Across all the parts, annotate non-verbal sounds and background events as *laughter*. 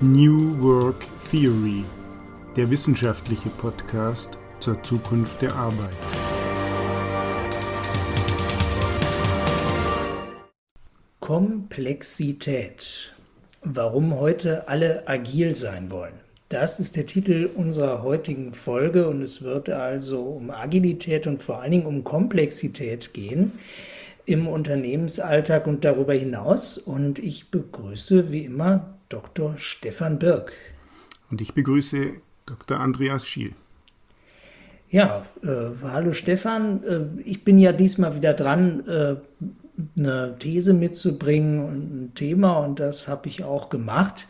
New Work Theory, der wissenschaftliche Podcast zur Zukunft der Arbeit. Komplexität. Warum heute alle agil sein wollen. Das ist der Titel unserer heutigen Folge und es wird also um Agilität und vor allen Dingen um Komplexität gehen im Unternehmensalltag und darüber hinaus. Und ich begrüße wie immer Dr. Stefan Birk. Und ich begrüße Dr. Andreas Schiel. Ja, äh, hallo Stefan. Äh, ich bin ja diesmal wieder dran, äh, eine These mitzubringen und ein Thema und das habe ich auch gemacht.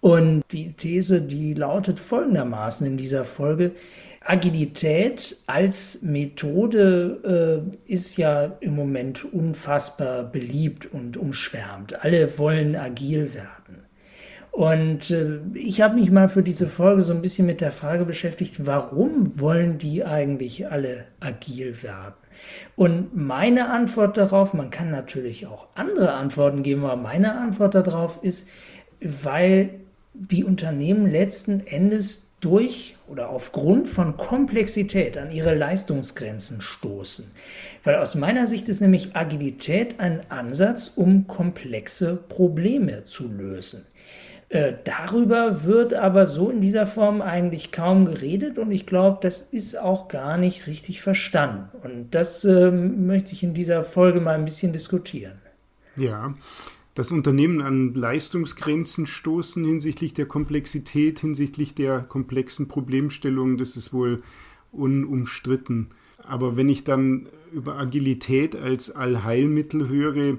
Und die These, die lautet folgendermaßen in dieser Folge. Agilität als Methode äh, ist ja im Moment unfassbar beliebt und umschwärmt. Alle wollen agil werden. Und äh, ich habe mich mal für diese Folge so ein bisschen mit der Frage beschäftigt, warum wollen die eigentlich alle agil werden? Und meine Antwort darauf, man kann natürlich auch andere Antworten geben, aber meine Antwort darauf ist, weil die Unternehmen letzten Endes durch oder aufgrund von Komplexität an ihre Leistungsgrenzen stoßen. Weil aus meiner Sicht ist nämlich Agilität ein Ansatz, um komplexe Probleme zu lösen. Äh, darüber wird aber so in dieser Form eigentlich kaum geredet und ich glaube, das ist auch gar nicht richtig verstanden. Und das äh, möchte ich in dieser Folge mal ein bisschen diskutieren. Ja, das Unternehmen an Leistungsgrenzen stoßen hinsichtlich der Komplexität, hinsichtlich der komplexen Problemstellungen, das ist wohl unumstritten. Aber wenn ich dann über Agilität als Allheilmittel höre,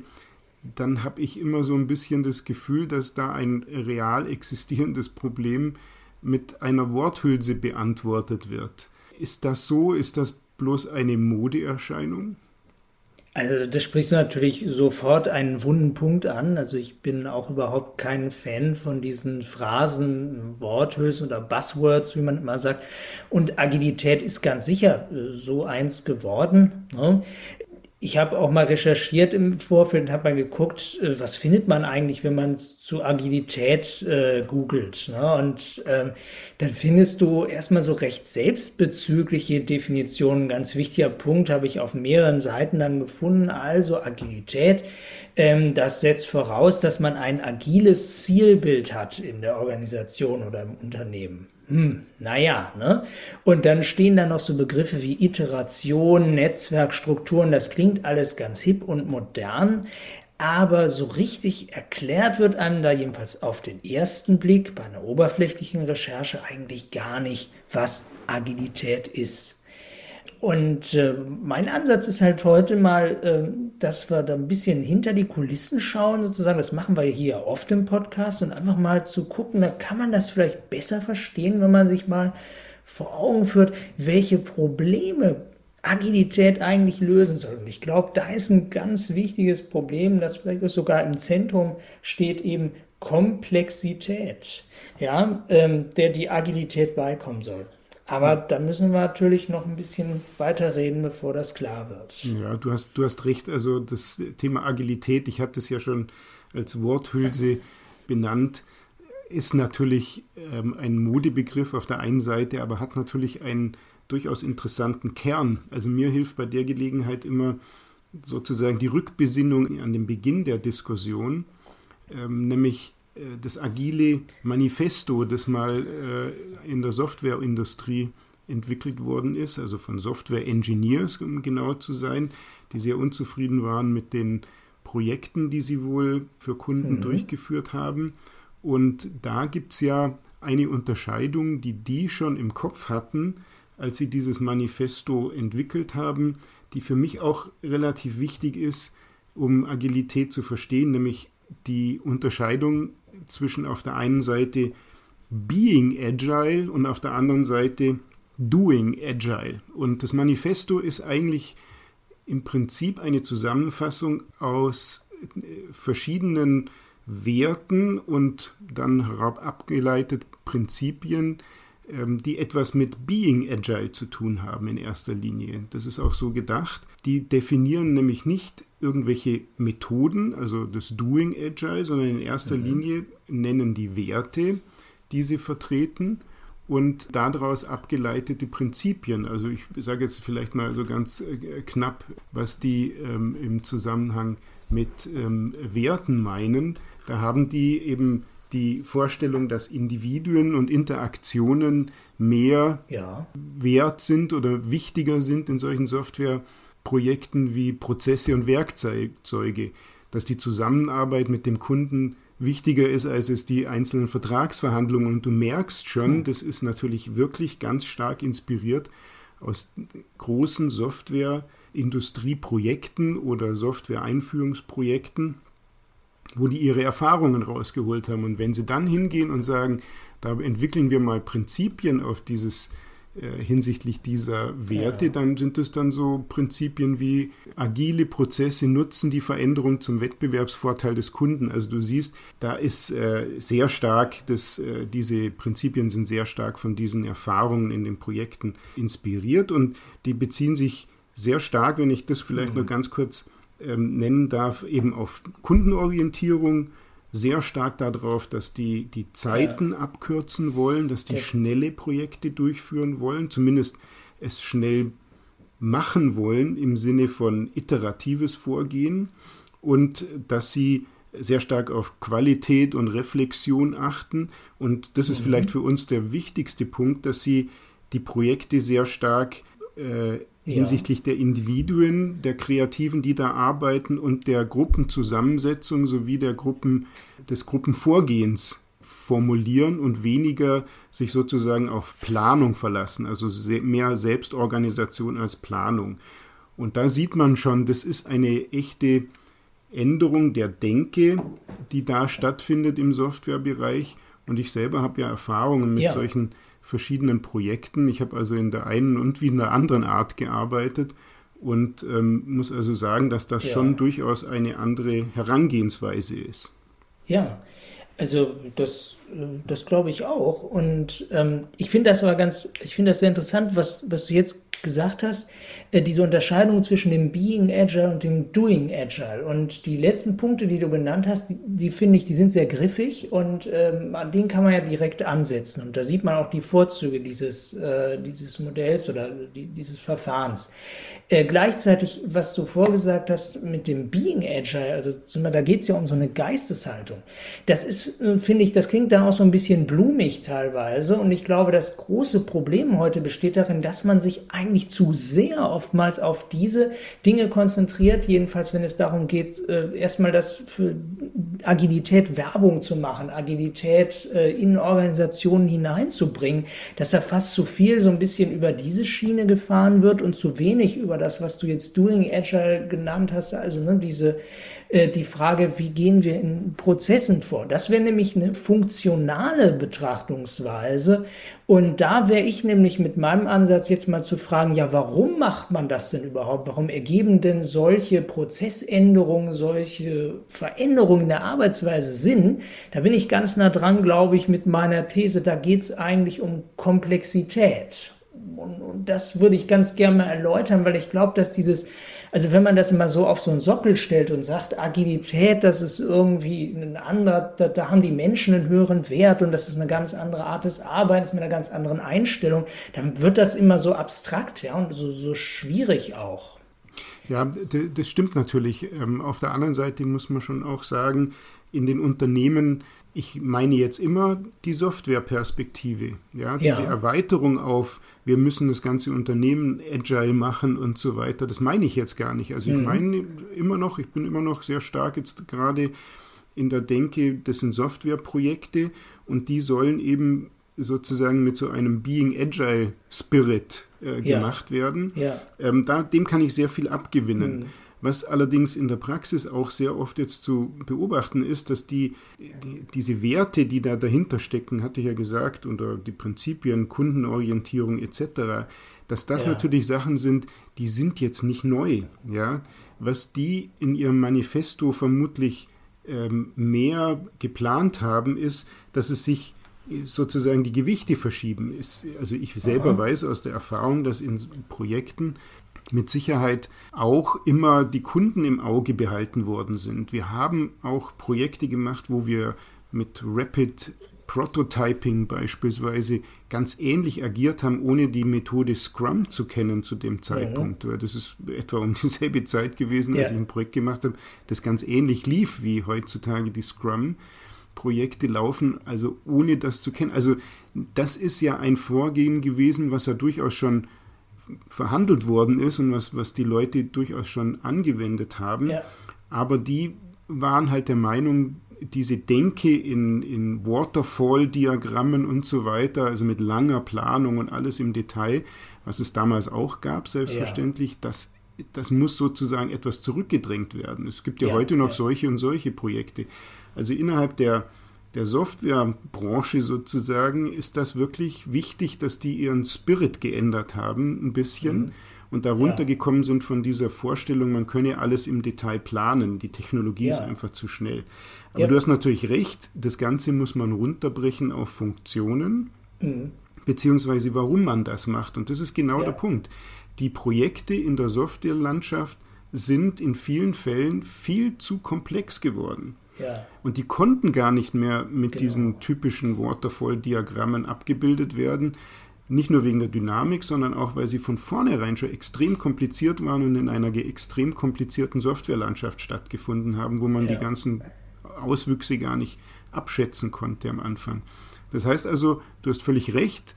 dann habe ich immer so ein bisschen das Gefühl, dass da ein real existierendes Problem mit einer Worthülse beantwortet wird. Ist das so? Ist das bloß eine Modeerscheinung? Also das sprichst du natürlich sofort einen wunden Punkt an. Also ich bin auch überhaupt kein Fan von diesen Phrasen, Worthülsen oder Buzzwords, wie man immer sagt. Und Agilität ist ganz sicher äh, so eins geworden. Ne? Ich habe auch mal recherchiert im Vorfeld und habe mal geguckt, äh, was findet man eigentlich, wenn man zu Agilität äh, googelt. Ne? Und ähm, dann findest du erstmal so recht selbstbezügliche Definitionen. Ganz wichtiger Punkt habe ich auf mehreren Seiten dann gefunden. Also Agilität, das setzt voraus, dass man ein agiles Zielbild hat in der Organisation oder im Unternehmen hm, naja, ne? Und dann stehen da noch so Begriffe wie Iteration, Netzwerkstrukturen, das klingt alles ganz hip und modern, aber so richtig erklärt wird einem da jedenfalls auf den ersten Blick bei einer oberflächlichen Recherche eigentlich gar nicht, was Agilität ist. Und äh, mein Ansatz ist halt heute mal, äh, dass wir da ein bisschen hinter die Kulissen schauen, sozusagen. Das machen wir hier oft im Podcast und einfach mal zu gucken, da kann man das vielleicht besser verstehen, wenn man sich mal vor Augen führt, welche Probleme Agilität eigentlich lösen soll. Und ich glaube, da ist ein ganz wichtiges Problem, das vielleicht auch sogar im Zentrum steht, eben Komplexität, ja, ähm, der die Agilität beikommen soll. Aber da müssen wir natürlich noch ein bisschen weiter reden, bevor das klar wird. Ja, du hast, du hast recht. Also das Thema Agilität, ich hatte es ja schon als Worthülse benannt, ist natürlich ähm, ein Modebegriff auf der einen Seite, aber hat natürlich einen durchaus interessanten Kern. Also mir hilft bei der Gelegenheit immer sozusagen die Rückbesinnung an den Beginn der Diskussion, ähm, nämlich das agile Manifesto, das mal äh, in der Softwareindustrie entwickelt worden ist, also von Software Engineers, um genau zu sein, die sehr unzufrieden waren mit den Projekten, die sie wohl für Kunden mhm. durchgeführt haben. Und da gibt es ja eine Unterscheidung, die die schon im Kopf hatten, als sie dieses Manifesto entwickelt haben, die für mich auch relativ wichtig ist, um Agilität zu verstehen, nämlich die Unterscheidung zwischen auf der einen Seite Being Agile und auf der anderen Seite Doing Agile. Und das Manifesto ist eigentlich im Prinzip eine Zusammenfassung aus äh, verschiedenen Werten und dann herab abgeleitet Prinzipien, die etwas mit Being Agile zu tun haben in erster Linie. Das ist auch so gedacht. Die definieren nämlich nicht irgendwelche Methoden, also das Doing Agile, sondern in erster mhm. Linie nennen die Werte, die sie vertreten und daraus abgeleitete Prinzipien. Also ich sage jetzt vielleicht mal so ganz äh, knapp, was die ähm, im Zusammenhang mit ähm, Werten meinen. Da haben die eben die Vorstellung, dass Individuen und Interaktionen mehr ja. wert sind oder wichtiger sind in solchen Softwareprojekten wie Prozesse und Werkzeuge, dass die Zusammenarbeit mit dem Kunden wichtiger ist, als es die einzelnen Vertragsverhandlungen. Und du merkst schon, hm. das ist natürlich wirklich ganz stark inspiriert aus großen Software-Industrieprojekten oder Software-Einführungsprojekten, wo die ihre Erfahrungen rausgeholt haben. Und wenn sie dann hingehen und sagen, da entwickeln wir mal Prinzipien auf dieses äh, hinsichtlich dieser Werte, ja. dann sind es dann so Prinzipien wie agile Prozesse nutzen die Veränderung zum Wettbewerbsvorteil des Kunden. Also du siehst, da ist äh, sehr stark, das, äh, diese Prinzipien sind sehr stark von diesen Erfahrungen in den Projekten inspiriert und die beziehen sich sehr stark, wenn ich das vielleicht mhm. nur ganz kurz ähm, nennen darf, eben auf Kundenorientierung, sehr stark darauf, dass die die Zeiten ja. abkürzen wollen, dass die ja. schnelle Projekte durchführen wollen, zumindest es schnell machen wollen im Sinne von iteratives Vorgehen und dass sie sehr stark auf Qualität und Reflexion achten. Und das ist mhm. vielleicht für uns der wichtigste Punkt, dass sie die Projekte sehr stark äh, hinsichtlich ja. der Individuen, der Kreativen, die da arbeiten und der Gruppenzusammensetzung sowie der Gruppen, des Gruppenvorgehens formulieren und weniger sich sozusagen auf Planung verlassen, also mehr Selbstorganisation als Planung. Und da sieht man schon, das ist eine echte Änderung der Denke, die da stattfindet im Softwarebereich. Und ich selber habe ja Erfahrungen mit ja. solchen verschiedenen Projekten. Ich habe also in der einen und wie in der anderen Art gearbeitet und ähm, muss also sagen, dass das ja. schon durchaus eine andere Herangehensweise ist. Ja, also das, das glaube ich auch. Und ähm, ich finde das aber ganz, ich finde das sehr interessant, was, was du jetzt gesagt hast, äh, diese Unterscheidung zwischen dem Being Agile und dem Doing Agile. Und die letzten Punkte, die du genannt hast, die, die finde ich, die sind sehr griffig und ähm, an denen kann man ja direkt ansetzen. Und da sieht man auch die Vorzüge dieses, äh, dieses Modells oder die, dieses Verfahrens. Äh, gleichzeitig, was du vorgesagt hast mit dem Being Agile, also da geht es ja um so eine Geisteshaltung. Das ist, äh, finde ich, das klingt dann auch so ein bisschen blumig teilweise. Und ich glaube, das große Problem heute besteht darin, dass man sich eigentlich zu sehr oftmals auf diese Dinge konzentriert, jedenfalls wenn es darum geht, äh, erstmal das für Agilität Werbung zu machen, Agilität äh, in Organisationen hineinzubringen, dass da fast zu viel so ein bisschen über diese Schiene gefahren wird und zu wenig über das, was du jetzt Doing Agile genannt hast, also ne, diese äh, die Frage, wie gehen wir in Prozessen vor? Das wäre nämlich eine funktionale Betrachtungsweise. Und da wäre ich nämlich mit meinem Ansatz jetzt mal zu fragen, ja, warum macht man das denn überhaupt? Warum ergeben denn solche Prozessänderungen, solche Veränderungen in der Arbeitsweise Sinn? Da bin ich ganz nah dran, glaube ich, mit meiner These, da geht es eigentlich um Komplexität. Und, und das würde ich ganz gerne mal erläutern, weil ich glaube, dass dieses also wenn man das immer so auf so einen Sockel stellt und sagt, Agilität, das ist irgendwie ein anderer, da, da haben die Menschen einen höheren Wert und das ist eine ganz andere Art des Arbeitens mit einer ganz anderen Einstellung, dann wird das immer so abstrakt, ja, und so, so schwierig auch. Ja, das stimmt natürlich. Ähm, auf der anderen Seite muss man schon auch sagen, in den Unternehmen ich meine jetzt immer die Softwareperspektive, ja, diese ja. Erweiterung auf, wir müssen das ganze Unternehmen agile machen und so weiter. Das meine ich jetzt gar nicht. Also ich mhm. meine immer noch, ich bin immer noch sehr stark jetzt gerade in der Denke, das sind Softwareprojekte und die sollen eben sozusagen mit so einem Being Agile Spirit äh, gemacht ja. werden. Ja. Ähm, da, dem kann ich sehr viel abgewinnen. Mhm. Was allerdings in der Praxis auch sehr oft jetzt zu beobachten ist, dass die, die, diese Werte, die da dahinter stecken, hatte ich ja gesagt, oder die Prinzipien, Kundenorientierung etc., dass das ja. natürlich Sachen sind, die sind jetzt nicht neu. Ja? Was die in ihrem Manifesto vermutlich ähm, mehr geplant haben, ist, dass es sich sozusagen die Gewichte verschieben. also ich selber Aha. weiß aus der Erfahrung, dass in Projekten mit Sicherheit auch immer die Kunden im Auge behalten worden sind. Wir haben auch Projekte gemacht, wo wir mit Rapid Prototyping beispielsweise ganz ähnlich agiert haben, ohne die Methode Scrum zu kennen zu dem Zeitpunkt. Mhm. Das ist etwa um *laughs* dieselbe Zeit gewesen, als ja. ich ein Projekt gemacht habe, das ganz ähnlich lief wie heutzutage die Scrum-Projekte laufen, also ohne das zu kennen. Also das ist ja ein Vorgehen gewesen, was ja durchaus schon verhandelt worden ist und was, was die Leute durchaus schon angewendet haben. Ja. Aber die waren halt der Meinung, diese Denke in, in Waterfall-Diagrammen und so weiter, also mit langer Planung und alles im Detail, was es damals auch gab, selbstverständlich, ja. das, das muss sozusagen etwas zurückgedrängt werden. Es gibt ja, ja heute noch solche und solche Projekte. Also innerhalb der, der Softwarebranche sozusagen ist das wirklich wichtig, dass die ihren Spirit geändert haben, ein bisschen. Mhm. Und darunter ja. gekommen sind von dieser Vorstellung, man könne alles im Detail planen. Die Technologie ja. ist einfach zu schnell. Aber ja. du hast natürlich recht, das Ganze muss man runterbrechen auf Funktionen, mhm. beziehungsweise warum man das macht. Und das ist genau der Punkt. Die Projekte in der Softwarelandschaft sind in vielen Fällen viel zu komplex geworden. Ja. Und die konnten gar nicht mehr mit genau. diesen typischen Waterfall-Diagrammen abgebildet werden. Nicht nur wegen der Dynamik, sondern auch, weil sie von vornherein schon extrem kompliziert waren und in einer extrem komplizierten Softwarelandschaft stattgefunden haben, wo man ja. die ganzen Auswüchse gar nicht abschätzen konnte am Anfang. Das heißt also, du hast völlig recht,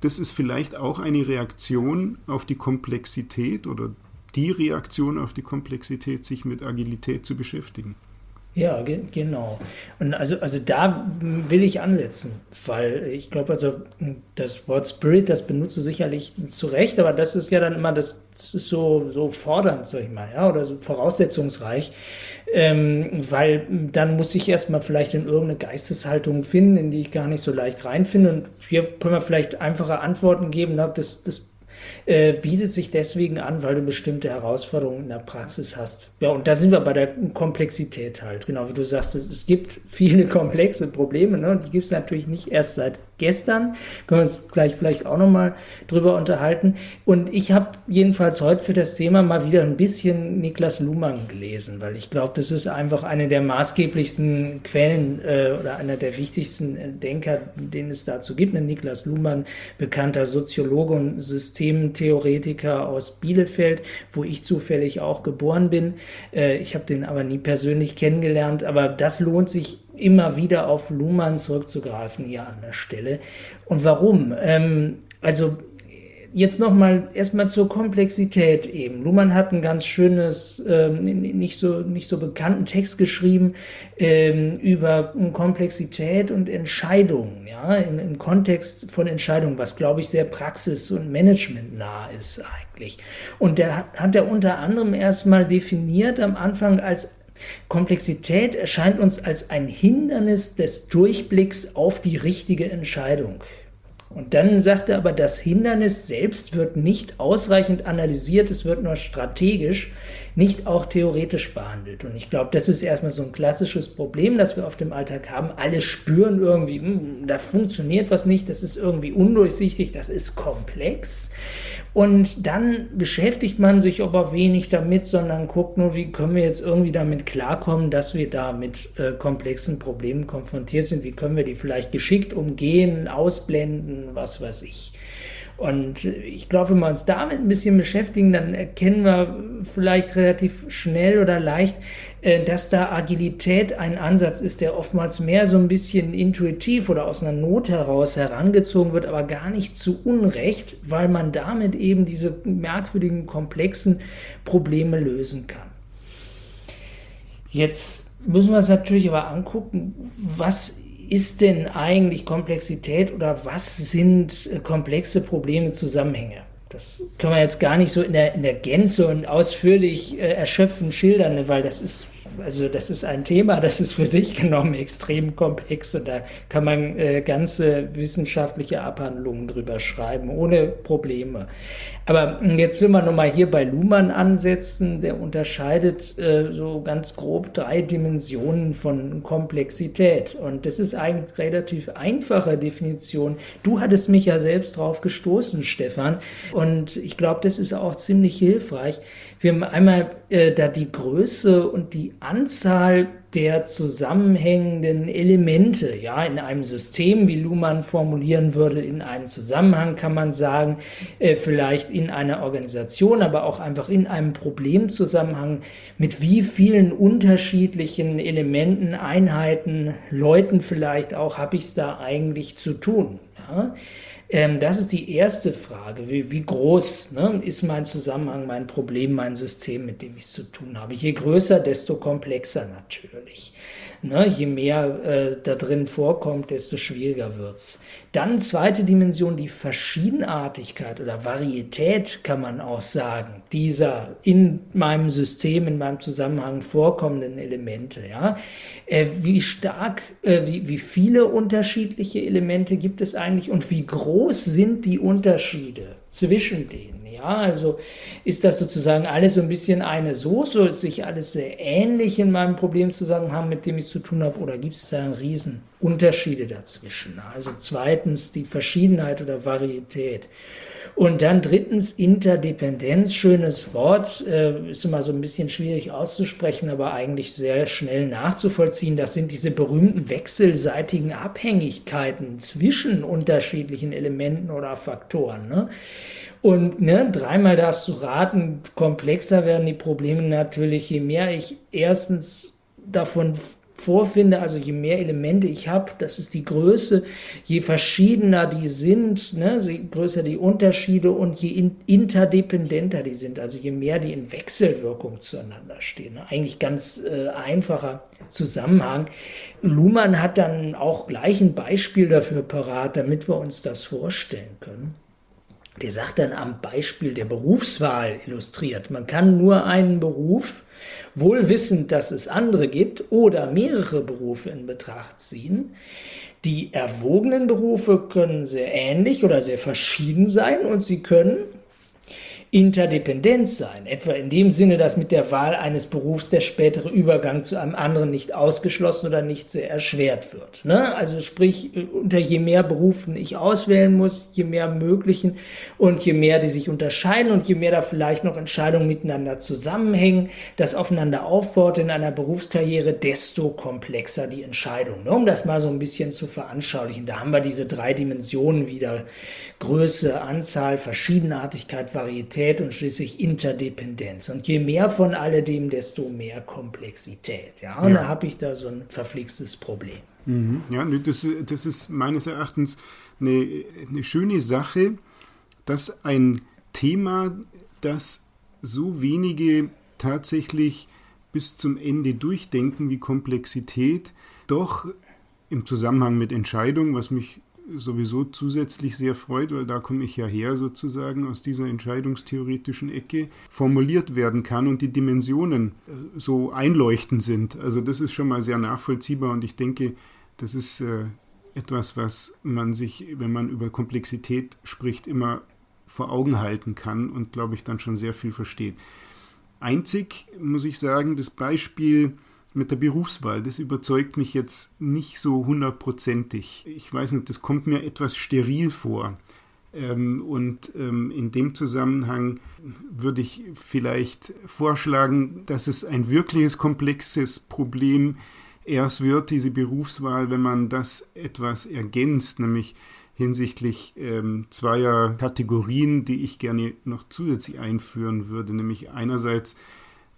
das ist vielleicht auch eine Reaktion auf die Komplexität oder die Reaktion auf die Komplexität, sich mit Agilität zu beschäftigen. Ja, ge genau. Und also, also da will ich ansetzen, weil ich glaube, also das Wort Spirit, das benutzt du sicherlich zu Recht, aber das ist ja dann immer, das, das ist so, so fordernd, sag ich mal, ja, oder so voraussetzungsreich, ähm, weil dann muss ich erstmal vielleicht in irgendeine Geisteshaltung finden, in die ich gar nicht so leicht reinfinde. Und hier können wir vielleicht einfache Antworten geben. Ne? Das, das äh, bietet sich deswegen an, weil du bestimmte Herausforderungen in der Praxis hast. Ja, und da sind wir bei der Komplexität halt. Genau wie du sagst, es gibt *laughs* viele komplexe Probleme. Ne? Die gibt es natürlich nicht erst seit gestern. Können wir uns gleich vielleicht auch nochmal drüber unterhalten. Und ich habe jedenfalls heute für das Thema mal wieder ein bisschen Niklas Luhmann gelesen, weil ich glaube, das ist einfach eine der maßgeblichsten Quellen äh, oder einer der wichtigsten Denker, den es dazu gibt. Niklas Luhmann, bekannter Soziologe und Systemtheoretiker aus Bielefeld, wo ich zufällig auch geboren bin. Äh, ich habe den aber nie persönlich kennengelernt, aber das lohnt sich immer wieder auf Luhmann zurückzugreifen hier an der Stelle. Und warum? Ähm, also jetzt nochmal erstmal zur Komplexität eben. Luhmann hat ein ganz schönes, ähm, nicht, so, nicht so bekannten Text geschrieben ähm, über Komplexität und Entscheidungen, ja, im, im Kontext von Entscheidungen, was glaube ich sehr praxis- und managementnah ist eigentlich. Und der hat er unter anderem erstmal definiert am Anfang als Komplexität erscheint uns als ein Hindernis des Durchblicks auf die richtige Entscheidung. Und dann sagt er aber, das Hindernis selbst wird nicht ausreichend analysiert, es wird nur strategisch, nicht auch theoretisch behandelt. Und ich glaube, das ist erstmal so ein klassisches Problem, das wir auf dem Alltag haben. Alle spüren irgendwie, hm, da funktioniert was nicht, das ist irgendwie undurchsichtig, das ist komplex. Und dann beschäftigt man sich aber wenig damit, sondern guckt nur, wie können wir jetzt irgendwie damit klarkommen, dass wir da mit äh, komplexen Problemen konfrontiert sind. Wie können wir die vielleicht geschickt umgehen, ausblenden, was weiß ich. Und ich glaube, wenn wir uns damit ein bisschen beschäftigen, dann erkennen wir vielleicht relativ schnell oder leicht, dass da Agilität ein Ansatz ist, der oftmals mehr so ein bisschen intuitiv oder aus einer Not heraus herangezogen wird, aber gar nicht zu Unrecht, weil man damit eben diese merkwürdigen, komplexen Probleme lösen kann. Jetzt müssen wir uns natürlich aber angucken, was ist denn eigentlich Komplexität oder was sind äh, komplexe Probleme, Zusammenhänge? Das können wir jetzt gar nicht so in der, in der Gänze und ausführlich äh, erschöpfend schildern, weil das ist also das ist ein Thema, das ist für sich *laughs* genommen extrem komplex und da kann man äh, ganze wissenschaftliche Abhandlungen drüber schreiben, ohne Probleme. Aber hm, jetzt will man nochmal hier bei Luhmann ansetzen, der unterscheidet äh, so ganz grob drei Dimensionen von Komplexität und das ist eigentlich relativ einfache Definition. Du hattest mich ja selbst drauf gestoßen, Stefan, und ich glaube, das ist auch ziemlich hilfreich. Wir haben einmal äh, da die Größe und die Anzahl der zusammenhängenden Elemente. Ja, in einem System, wie Luhmann formulieren würde, in einem Zusammenhang kann man sagen, äh, vielleicht in einer Organisation, aber auch einfach in einem Problemzusammenhang, mit wie vielen unterschiedlichen Elementen, Einheiten, Leuten vielleicht auch, habe ich es da eigentlich zu tun. Ja? Ähm, das ist die erste Frage. Wie, wie groß ne, ist mein Zusammenhang, mein Problem, mein System, mit dem ich es zu tun habe? Je größer, desto komplexer natürlich. Ne, je mehr äh, da drin vorkommt, desto schwieriger wird es. Dann zweite Dimension, die Verschiedenartigkeit oder Varietät, kann man auch sagen, dieser in meinem System, in meinem Zusammenhang vorkommenden Elemente. Ja? Äh, wie stark, äh, wie, wie viele unterschiedliche Elemente gibt es eigentlich und wie groß sind die Unterschiede zwischen denen? Ja, also ist das sozusagen alles so ein bisschen eine Soße, ist sich alles sehr ähnlich in meinem Problemzusammenhang, mit dem ich es zu tun habe, oder gibt es da einen riesen Unterschiede dazwischen. Also zweitens die Verschiedenheit oder Varietät. Und dann drittens Interdependenz, schönes Wort, äh, ist immer so ein bisschen schwierig auszusprechen, aber eigentlich sehr schnell nachzuvollziehen. Das sind diese berühmten wechselseitigen Abhängigkeiten zwischen unterschiedlichen Elementen oder Faktoren. Ne? Und ne, dreimal darfst du raten, komplexer werden die Probleme natürlich, je mehr ich erstens davon vorfinde, also je mehr Elemente ich habe, das ist die Größe, je verschiedener die sind, ne, je größer die Unterschiede und je in, interdependenter die sind, also je mehr die in Wechselwirkung zueinander stehen. Ne. Eigentlich ganz äh, einfacher Zusammenhang. Luhmann hat dann auch gleich ein Beispiel dafür parat, damit wir uns das vorstellen können. Der sagt dann am Beispiel der Berufswahl illustriert, man kann nur einen Beruf wohl wissend, dass es andere gibt oder mehrere Berufe in Betracht ziehen. Die erwogenen Berufe können sehr ähnlich oder sehr verschieden sein und sie können Interdependenz sein, etwa in dem Sinne, dass mit der Wahl eines Berufs der spätere Übergang zu einem anderen nicht ausgeschlossen oder nicht sehr erschwert wird. Ne? Also sprich, unter je mehr Berufen ich auswählen muss, je mehr möglichen und je mehr die sich unterscheiden und je mehr da vielleicht noch Entscheidungen miteinander zusammenhängen, das aufeinander aufbaut in einer Berufskarriere, desto komplexer die Entscheidung. Ne? Um das mal so ein bisschen zu veranschaulichen. Da haben wir diese drei Dimensionen wieder. Größe, Anzahl, Verschiedenartigkeit, Varietät Komplexität und schließlich Interdependenz. Und je mehr von alledem, desto mehr Komplexität. Ja, und ja. da habe ich da so ein verflixtes Problem. Mhm. Ja, das, das ist meines Erachtens eine, eine schöne Sache, dass ein Thema, das so wenige tatsächlich bis zum Ende durchdenken wie Komplexität, doch im Zusammenhang mit Entscheidungen, was mich sowieso zusätzlich sehr freut, weil da komme ich ja her sozusagen aus dieser entscheidungstheoretischen Ecke, formuliert werden kann und die Dimensionen äh, so einleuchtend sind. Also das ist schon mal sehr nachvollziehbar und ich denke, das ist äh, etwas, was man sich, wenn man über Komplexität spricht, immer vor Augen halten kann und glaube ich dann schon sehr viel versteht. Einzig muss ich sagen, das Beispiel mit der Berufswahl, das überzeugt mich jetzt nicht so hundertprozentig. Ich weiß nicht, das kommt mir etwas steril vor. Ähm, und ähm, in dem Zusammenhang würde ich vielleicht vorschlagen, dass es ein wirkliches komplexes Problem erst wird, diese Berufswahl, wenn man das etwas ergänzt, nämlich hinsichtlich ähm, zweier Kategorien, die ich gerne noch zusätzlich einführen würde, nämlich einerseits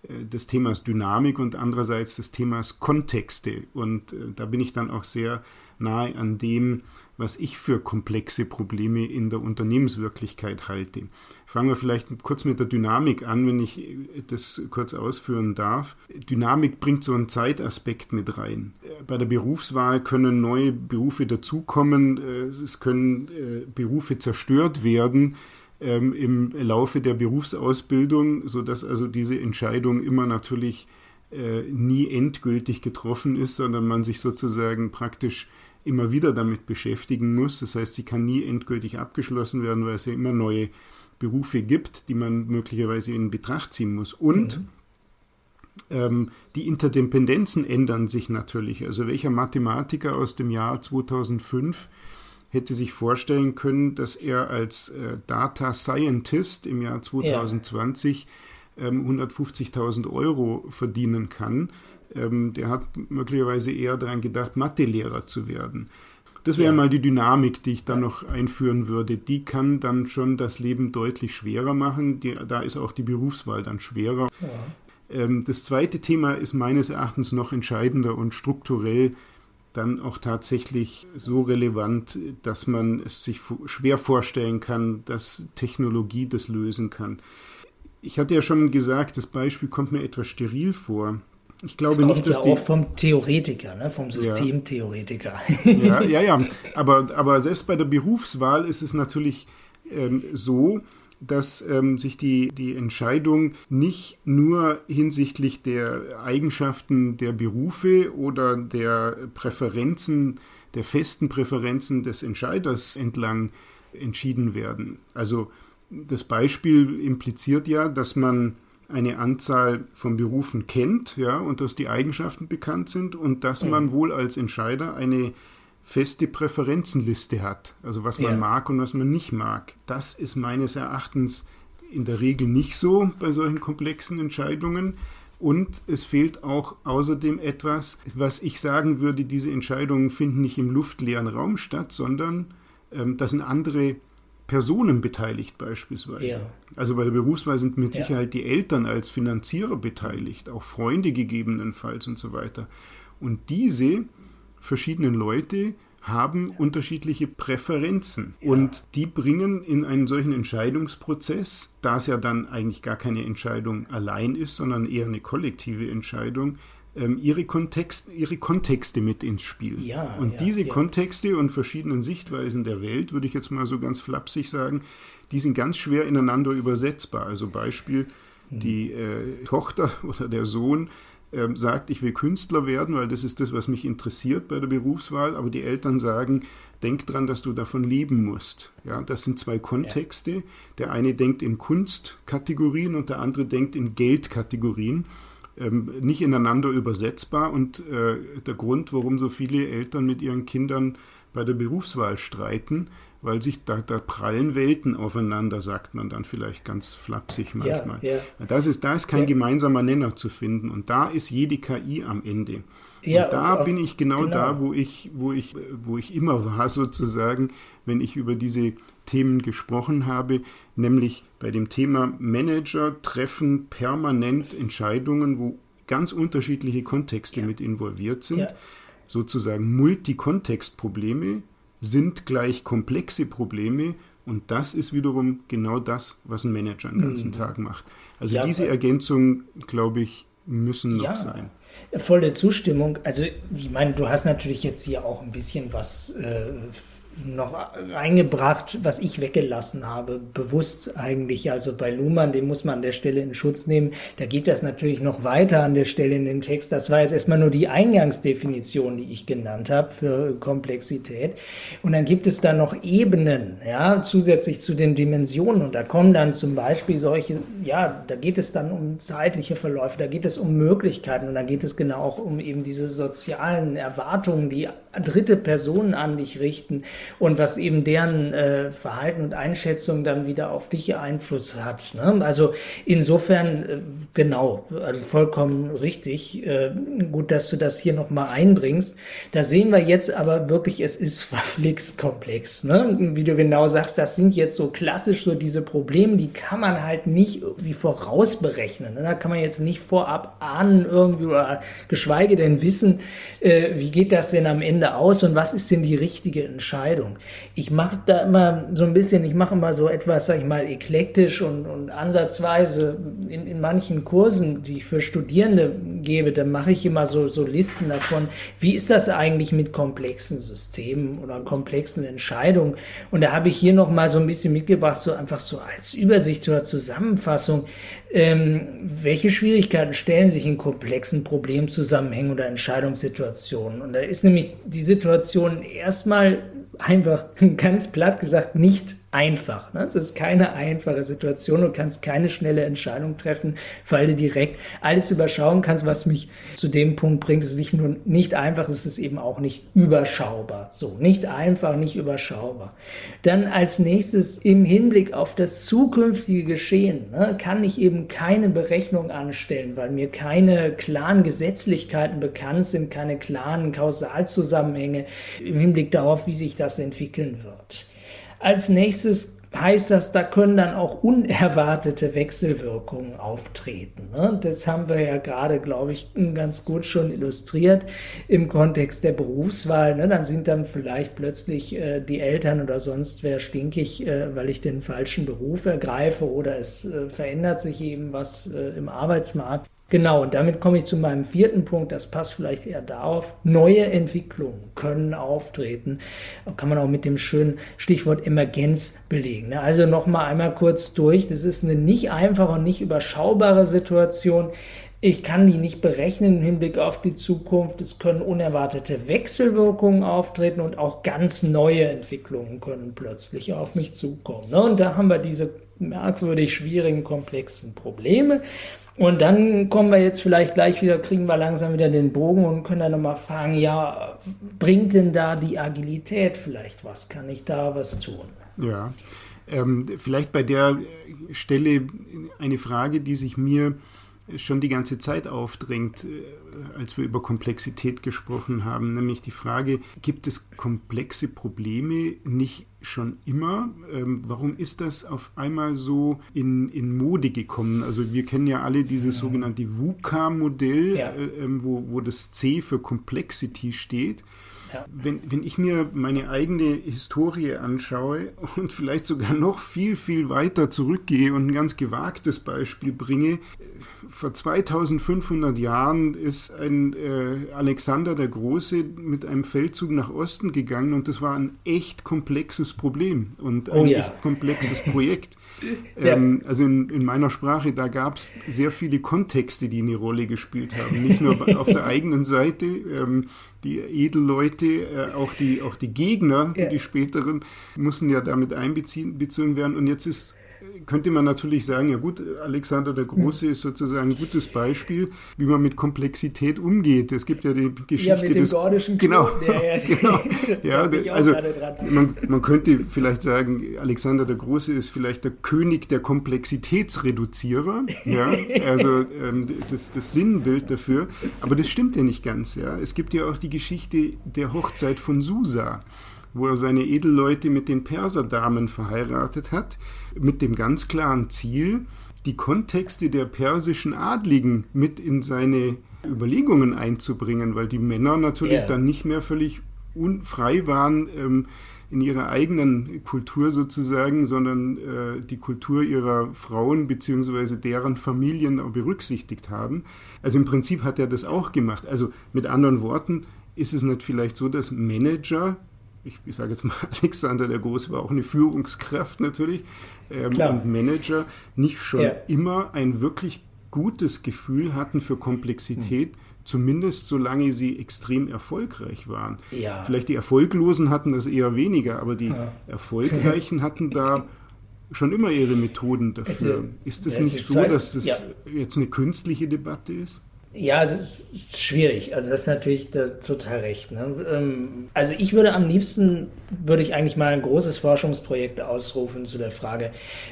des Themas Dynamik und andererseits des Themas Kontexte. Und äh, da bin ich dann auch sehr nahe an dem, was ich für komplexe Probleme in der Unternehmenswirklichkeit halte. Fangen wir vielleicht kurz mit der Dynamik an, wenn ich äh, das kurz ausführen darf. Dynamik bringt so einen Zeitaspekt mit rein. Bei der Berufswahl können neue Berufe dazukommen, es können Berufe zerstört werden ähm, im Laufe der Berufsausbildung, sodass also diese Entscheidung immer natürlich äh, nie endgültig getroffen ist, sondern man sich sozusagen praktisch immer wieder damit beschäftigen muss. Das heißt, sie kann nie endgültig abgeschlossen werden, weil es ja immer neue Berufe gibt, die man möglicherweise in Betracht ziehen muss. Und mhm. ähm, die Interdependenzen ändern sich natürlich. Also welcher Mathematiker aus dem Jahr 2005 hätte sich vorstellen können, dass er als äh, Data Scientist im Jahr 2020 ja. ähm, 150.000 Euro verdienen kann. Ähm, der hat möglicherweise eher daran gedacht, Mathelehrer zu werden. Das wäre ja. mal die Dynamik, die ich dann noch einführen würde. Die kann dann schon das Leben deutlich schwerer machen. Die, da ist auch die Berufswahl dann schwerer. Ja. Ähm, das zweite Thema ist meines Erachtens noch entscheidender und strukturell dann auch tatsächlich so relevant, dass man es sich schwer vorstellen kann, dass Technologie das lösen kann. Ich hatte ja schon gesagt, das Beispiel kommt mir etwas steril vor. Ich glaube das nicht, dass ja die auch vom Theoretiker, ne? vom Systemtheoretiker. Ja, ja, ja. *laughs* Aber, aber selbst bei der Berufswahl ist es natürlich ähm, so, dass ähm, sich die, die Entscheidung nicht nur hinsichtlich der Eigenschaften der Berufe oder der Präferenzen, der festen Präferenzen des Entscheiders entlang entschieden werden. Also das Beispiel impliziert ja, dass man eine Anzahl von Berufen kennt, ja, und dass die Eigenschaften bekannt sind und dass man wohl als Entscheider eine feste Präferenzenliste hat, also was man ja. mag und was man nicht mag. Das ist meines Erachtens in der Regel nicht so bei solchen komplexen Entscheidungen. Und es fehlt auch außerdem etwas, was ich sagen würde, diese Entscheidungen finden nicht im luftleeren Raum statt, sondern ähm, da sind andere Personen beteiligt beispielsweise. Ja. Also bei der Berufswahl sind mit ja. Sicherheit die Eltern als Finanzierer beteiligt, auch Freunde gegebenenfalls und so weiter. Und diese verschiedenen Leute haben unterschiedliche Präferenzen und die bringen in einen solchen Entscheidungsprozess, da es ja dann eigentlich gar keine Entscheidung allein ist, sondern eher eine kollektive Entscheidung, ähm, ihre, Kontext, ihre Kontexte mit ins Spiel. Ja, und ja, diese ja. Kontexte und verschiedenen Sichtweisen der Welt, würde ich jetzt mal so ganz flapsig sagen, die sind ganz schwer ineinander übersetzbar. Also Beispiel, mhm. die äh, Tochter *laughs* oder der Sohn ähm, sagt, ich will Künstler werden, weil das ist das, was mich interessiert bei der Berufswahl, aber die Eltern sagen, denk dran, dass du davon leben musst. Ja, das sind zwei Kontexte. Ja. Der eine denkt in Kunstkategorien und der andere denkt in Geldkategorien. Ähm, nicht ineinander übersetzbar und äh, der Grund, warum so viele Eltern mit ihren Kindern bei der Berufswahl streiten, weil sich da, da prallen Welten aufeinander, sagt man dann vielleicht ganz flapsig manchmal. Ja, ja. Das ist, da ist kein ja. gemeinsamer Nenner zu finden und da ist jede KI am Ende. Ja, und da auf, bin ich genau, genau, da, wo ich, wo, ich, wo ich immer war, sozusagen, wenn ich über diese Themen gesprochen habe, nämlich bei dem Thema Manager treffen permanent Entscheidungen, wo ganz unterschiedliche Kontexte mit involviert sind, sozusagen Multikontextprobleme, sind gleich komplexe Probleme und das ist wiederum genau das, was ein Manager den ganzen mhm. Tag macht. Also ja, diese Ergänzung, glaube ich, müssen noch ja, sein. Volle Zustimmung. Also ich meine, du hast natürlich jetzt hier auch ein bisschen was äh, noch reingebracht, was ich weggelassen habe, bewusst eigentlich. Also bei Luhmann, den muss man an der Stelle in Schutz nehmen. Da geht das natürlich noch weiter an der Stelle in dem Text. Das war jetzt erstmal nur die Eingangsdefinition, die ich genannt habe für Komplexität. Und dann gibt es da noch Ebenen, ja, zusätzlich zu den Dimensionen. Und da kommen dann zum Beispiel solche, ja, da geht es dann um zeitliche Verläufe, da geht es um Möglichkeiten und da geht es genau auch um eben diese sozialen Erwartungen, die dritte Personen an dich richten und was eben deren äh, Verhalten und Einschätzung dann wieder auf dich Einfluss hat. Ne? Also insofern äh, genau, also vollkommen richtig. Äh, gut, dass du das hier nochmal einbringst. Da sehen wir jetzt aber wirklich, es ist *laughs* verflixt komplex. Ne? Wie du genau sagst, das sind jetzt so klassisch so diese Probleme, die kann man halt nicht irgendwie vorausberechnen. Ne? Da kann man jetzt nicht vorab ahnen irgendwie oder geschweige denn wissen, äh, wie geht das denn am Ende aus und was ist denn die richtige Entscheidung Entscheidung. Ich mache da immer so ein bisschen, ich mache immer so etwas, sag ich mal, eklektisch und, und ansatzweise in, in manchen Kursen, die ich für Studierende gebe, da mache ich immer so, so Listen davon, wie ist das eigentlich mit komplexen Systemen oder komplexen Entscheidungen. Und da habe ich hier noch mal so ein bisschen mitgebracht, so einfach so als Übersicht oder Zusammenfassung, ähm, welche Schwierigkeiten stellen sich in komplexen Problemzusammenhängen oder Entscheidungssituationen? Und da ist nämlich die Situation erstmal einfach *laughs* ganz platt gesagt nicht einfach. Ne? Es ist keine einfache Situation. Du kannst keine schnelle Entscheidung treffen, weil du direkt alles überschauen kannst, was mich zu dem Punkt bringt. Es ist nicht nur nicht einfach, es ist eben auch nicht überschaubar. So, nicht einfach, nicht überschaubar. Dann als nächstes im Hinblick auf das zukünftige Geschehen ne, kann ich eben keine Berechnung anstellen, weil mir keine klaren Gesetzlichkeiten bekannt sind, keine klaren Kausalzusammenhänge im Hinblick darauf, wie sich das entwickeln wird. Als nächstes heißt das, da können dann auch unerwartete Wechselwirkungen auftreten. Ne? Das haben wir ja gerade, glaube ich, ganz gut schon illustriert im Kontext der Berufswahl. Ne? Dann sind dann vielleicht plötzlich äh, die Eltern oder sonst wer stinkig, äh, weil ich den falschen Beruf ergreife oder es äh, verändert sich eben was im Arbeitsmarkt. Genau, und damit komme ich zu meinem vierten Punkt, das passt vielleicht eher darauf. Neue Entwicklungen können auftreten. Kann man auch mit dem schönen Stichwort Emergenz belegen. Ne? Also nochmal einmal kurz durch. Das ist eine nicht einfache und nicht überschaubare Situation. Ich kann die nicht berechnen im Hinblick auf die Zukunft. Es können unerwartete Wechselwirkungen auftreten und auch ganz neue Entwicklungen können plötzlich auf mich zukommen. Ne? Und da haben wir diese merkwürdig schwierigen, komplexen Probleme. Und dann kommen wir jetzt vielleicht gleich wieder, kriegen wir langsam wieder den Bogen und können dann nochmal fragen, ja, bringt denn da die Agilität vielleicht was? Kann ich da was tun? Ja, ähm, vielleicht bei der Stelle eine Frage, die sich mir schon die ganze Zeit aufdrängt, äh, als wir über Komplexität gesprochen haben, nämlich die Frage, gibt es komplexe Probleme nicht schon immer? Ähm, warum ist das auf einmal so in, in Mode gekommen? Also wir kennen ja alle dieses sogenannte VUCA-Modell, ja. äh, ähm, wo, wo das C für Complexity steht. Wenn, wenn ich mir meine eigene Historie anschaue und vielleicht sogar noch viel, viel weiter zurückgehe und ein ganz gewagtes Beispiel bringe, vor 2500 Jahren ist ein äh, Alexander der Große mit einem Feldzug nach Osten gegangen und das war ein echt komplexes Problem und ein oh ja. echt komplexes *laughs* Projekt. ähm, ja. Also in, in, meiner Sprache, da gab es sehr viele Kontexte, die eine Rolle gespielt haben. Nicht nur *laughs* auf der eigenen Seite, ähm, die Edelleute, äh, auch, die, auch die Gegner, ja. die späteren, mussten ja damit einbezogen werden. Und jetzt ist könnte man natürlich sagen, ja gut, Alexander der Große ist sozusagen ein gutes Beispiel, wie man mit Komplexität umgeht. Es gibt ja die Geschichte ja, mit dem des gordischen genau, ja, *laughs* genau, *laughs* ja, also man, man könnte vielleicht sagen, Alexander der Große ist vielleicht der König der Komplexitätsreduzierer, ja, *laughs* also ähm, das, das Sinnbild dafür, aber das stimmt ja nicht ganz, ja. Es gibt ja auch die Geschichte der Hochzeit von Susa wo er seine Edelleute mit den Perserdamen verheiratet hat, mit dem ganz klaren Ziel, die Kontexte der persischen Adligen mit in seine Überlegungen einzubringen, weil die Männer natürlich yeah. dann nicht mehr völlig unfrei waren ähm, in ihrer eigenen Kultur sozusagen, sondern äh, die Kultur ihrer Frauen bzw. deren Familien auch berücksichtigt haben. Also im Prinzip hat er das auch gemacht. Also mit anderen Worten ist es nicht vielleicht so, dass Manager ich, ich sage jetzt mal, *laughs* Alexander der Große war auch eine Führungskraft natürlich ähm, und Manager, nicht schon ja. immer ein wirklich gutes Gefühl hatten für Komplexität. Hm. Zumindest solange sie extrem erfolgreich waren. Ja. Vielleicht die Erfolglosen hatten das eher weniger, aber die ja. Erfolgreichen *laughs* hatten da schon immer ihre Methoden dafür. Also, ist es nicht so, dass das jetzt eine künstliche Debatte ist? Ja, es ist schwierig. Also das ist natürlich total recht. Ne? Ähm, also ich würde am liebsten, würde ich eigentlich mal ein großes Forschungsprojekt ausrufen zu der Frage,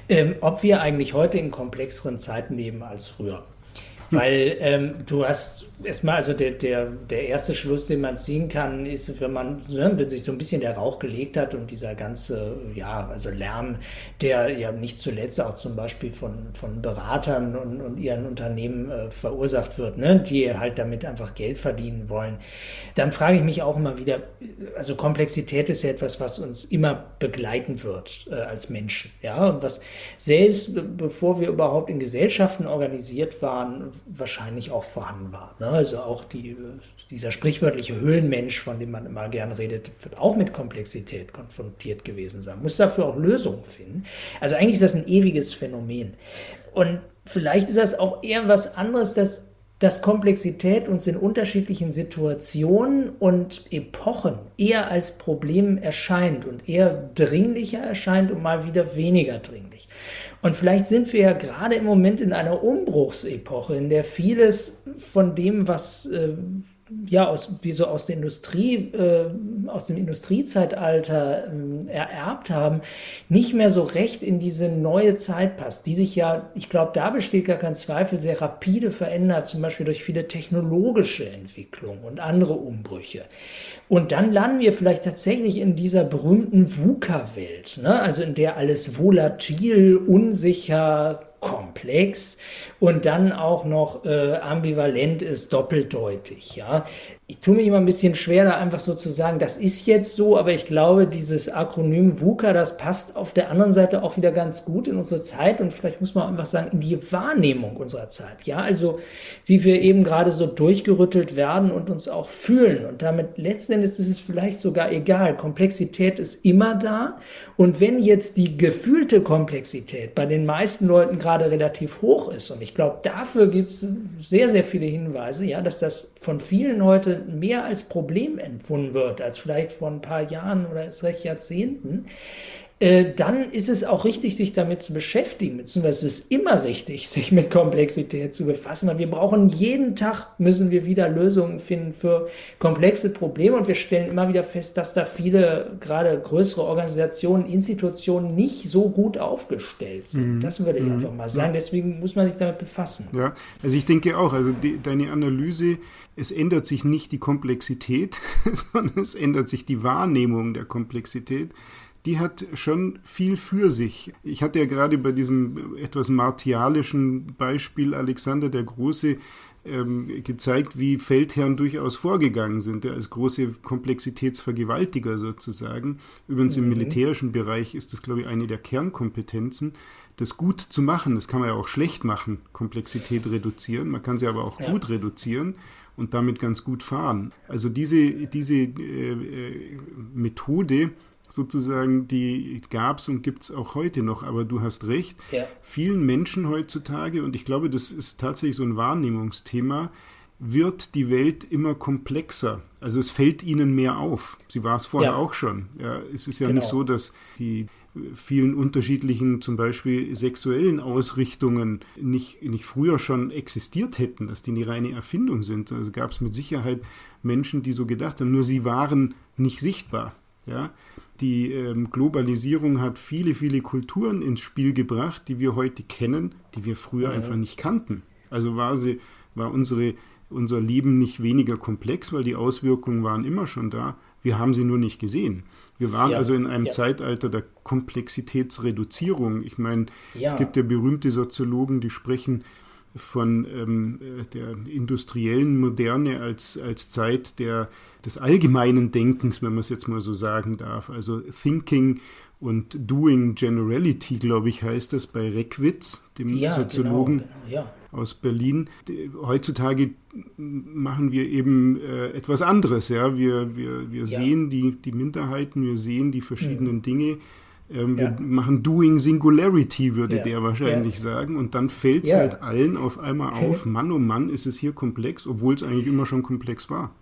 ähm, ob wir eigentlich heute in komplexeren Zeiten leben als früher. Weil ähm, du hast erstmal, also der, der, der erste Schluss, den man ziehen kann, ist, wenn man, ne, wenn sich so ein bisschen der Rauch gelegt hat und dieser ganze, ja, also Lärm, der ja nicht zuletzt auch zum Beispiel von, von Beratern und, und ihren Unternehmen äh, verursacht wird, ne, die halt damit einfach Geld verdienen wollen, dann frage ich mich auch immer wieder, also Komplexität ist ja etwas, was uns immer begleiten wird äh, als Menschen, ja, und was selbst bevor wir überhaupt in Gesellschaften organisiert waren, wahrscheinlich auch vorhanden war. Ne? Also auch die, dieser sprichwörtliche Höhlenmensch, von dem man immer gern redet, wird auch mit Komplexität konfrontiert gewesen sein, muss dafür auch Lösungen finden. Also eigentlich ist das ein ewiges Phänomen. Und vielleicht ist das auch eher was anderes, dass dass Komplexität uns in unterschiedlichen Situationen und Epochen eher als Problem erscheint und eher dringlicher erscheint und mal wieder weniger dringlich. Und vielleicht sind wir ja gerade im Moment in einer Umbruchsepoche, in der vieles von dem, was äh, ja, aus, wie so aus der Industrie, äh, aus dem Industriezeitalter äh, ererbt haben, nicht mehr so recht in diese neue Zeit passt, die sich ja, ich glaube, da besteht gar kein Zweifel, sehr rapide verändert, zum Beispiel durch viele technologische Entwicklungen und andere Umbrüche. Und dann landen wir vielleicht tatsächlich in dieser berühmten VUCA-Welt, ne? also in der alles volatil, unsicher, komplex und dann auch noch äh, ambivalent ist, doppeldeutig. Ja, ich tue mich immer ein bisschen schwer, da einfach so zu sagen, das ist jetzt so, aber ich glaube, dieses Akronym VUCA, das passt auf der anderen Seite auch wieder ganz gut in unsere Zeit und vielleicht muss man einfach sagen, in die Wahrnehmung unserer Zeit. Ja, also wie wir eben gerade so durchgerüttelt werden und uns auch fühlen. Und damit letzten Endes ist es vielleicht sogar egal. Komplexität ist immer da. Und wenn jetzt die gefühlte Komplexität bei den meisten Leuten gerade relativ hoch ist, und ich glaube, dafür gibt es sehr, sehr viele Hinweise, ja, dass das von vielen heute mehr als Problem empfunden wird, als vielleicht vor ein paar Jahren oder erst recht Jahrzehnten, äh, dann ist es auch richtig, sich damit zu beschäftigen, beziehungsweise es ist immer richtig, *laughs* sich mit Komplexität zu befassen, weil wir brauchen jeden Tag, müssen wir wieder Lösungen finden für komplexe Probleme und wir stellen immer wieder fest, dass da viele, gerade größere Organisationen, Institutionen nicht so gut aufgestellt sind. Mhm. Das würde ich mhm. einfach mal sagen, deswegen muss man sich damit befassen. Ja, also ich denke auch, also die, deine Analyse, es ändert sich nicht die Komplexität, *laughs* sondern es ändert sich die Wahrnehmung der Komplexität die hat schon viel für sich. Ich hatte ja gerade bei diesem etwas martialischen Beispiel Alexander der Große ähm, gezeigt, wie Feldherren durchaus vorgegangen sind, als große Komplexitätsvergewaltiger sozusagen. Übrigens mhm. im militärischen Bereich ist das, glaube ich, eine der Kernkompetenzen, das gut zu machen. Das kann man ja auch schlecht machen, Komplexität reduzieren. Man kann sie aber auch ja. gut reduzieren und damit ganz gut fahren. Also diese, diese äh, äh, Methode, sozusagen, die gab es und gibt es auch heute noch. Aber du hast recht, ja. vielen Menschen heutzutage, und ich glaube, das ist tatsächlich so ein Wahrnehmungsthema, wird die Welt immer komplexer. Also es fällt ihnen mehr auf. Sie war es vorher ja. auch schon. Ja, es ist ja genau. nicht so, dass die vielen unterschiedlichen, zum Beispiel sexuellen Ausrichtungen nicht, nicht früher schon existiert hätten, dass die eine reine Erfindung sind. Also gab es mit Sicherheit Menschen, die so gedacht haben, nur sie waren nicht sichtbar. Ja? Die ähm, Globalisierung hat viele, viele Kulturen ins Spiel gebracht, die wir heute kennen, die wir früher ja. einfach nicht kannten. Also war, sie, war unsere, unser Leben nicht weniger komplex, weil die Auswirkungen waren immer schon da. Wir haben sie nur nicht gesehen. Wir waren ja. also in einem ja. Zeitalter der Komplexitätsreduzierung. Ich meine, es gibt ja berühmte Soziologen, die sprechen von ähm, der industriellen Moderne als, als Zeit der, des allgemeinen Denkens, wenn man es jetzt mal so sagen darf. Also Thinking und Doing Generality, glaube ich, heißt das bei Reckwitz, dem ja, Soziologen genau, genau, ja. aus Berlin. Heutzutage machen wir eben äh, etwas anderes. Ja? Wir, wir, wir ja. sehen die, die Minderheiten, wir sehen die verschiedenen mhm. Dinge ähm, wir machen Doing Singularity, würde ja. der wahrscheinlich ja. sagen. Und dann fällt es ja. halt allen auf einmal auf, Mann, oh Mann, ist es hier komplex, obwohl es eigentlich immer schon komplex war.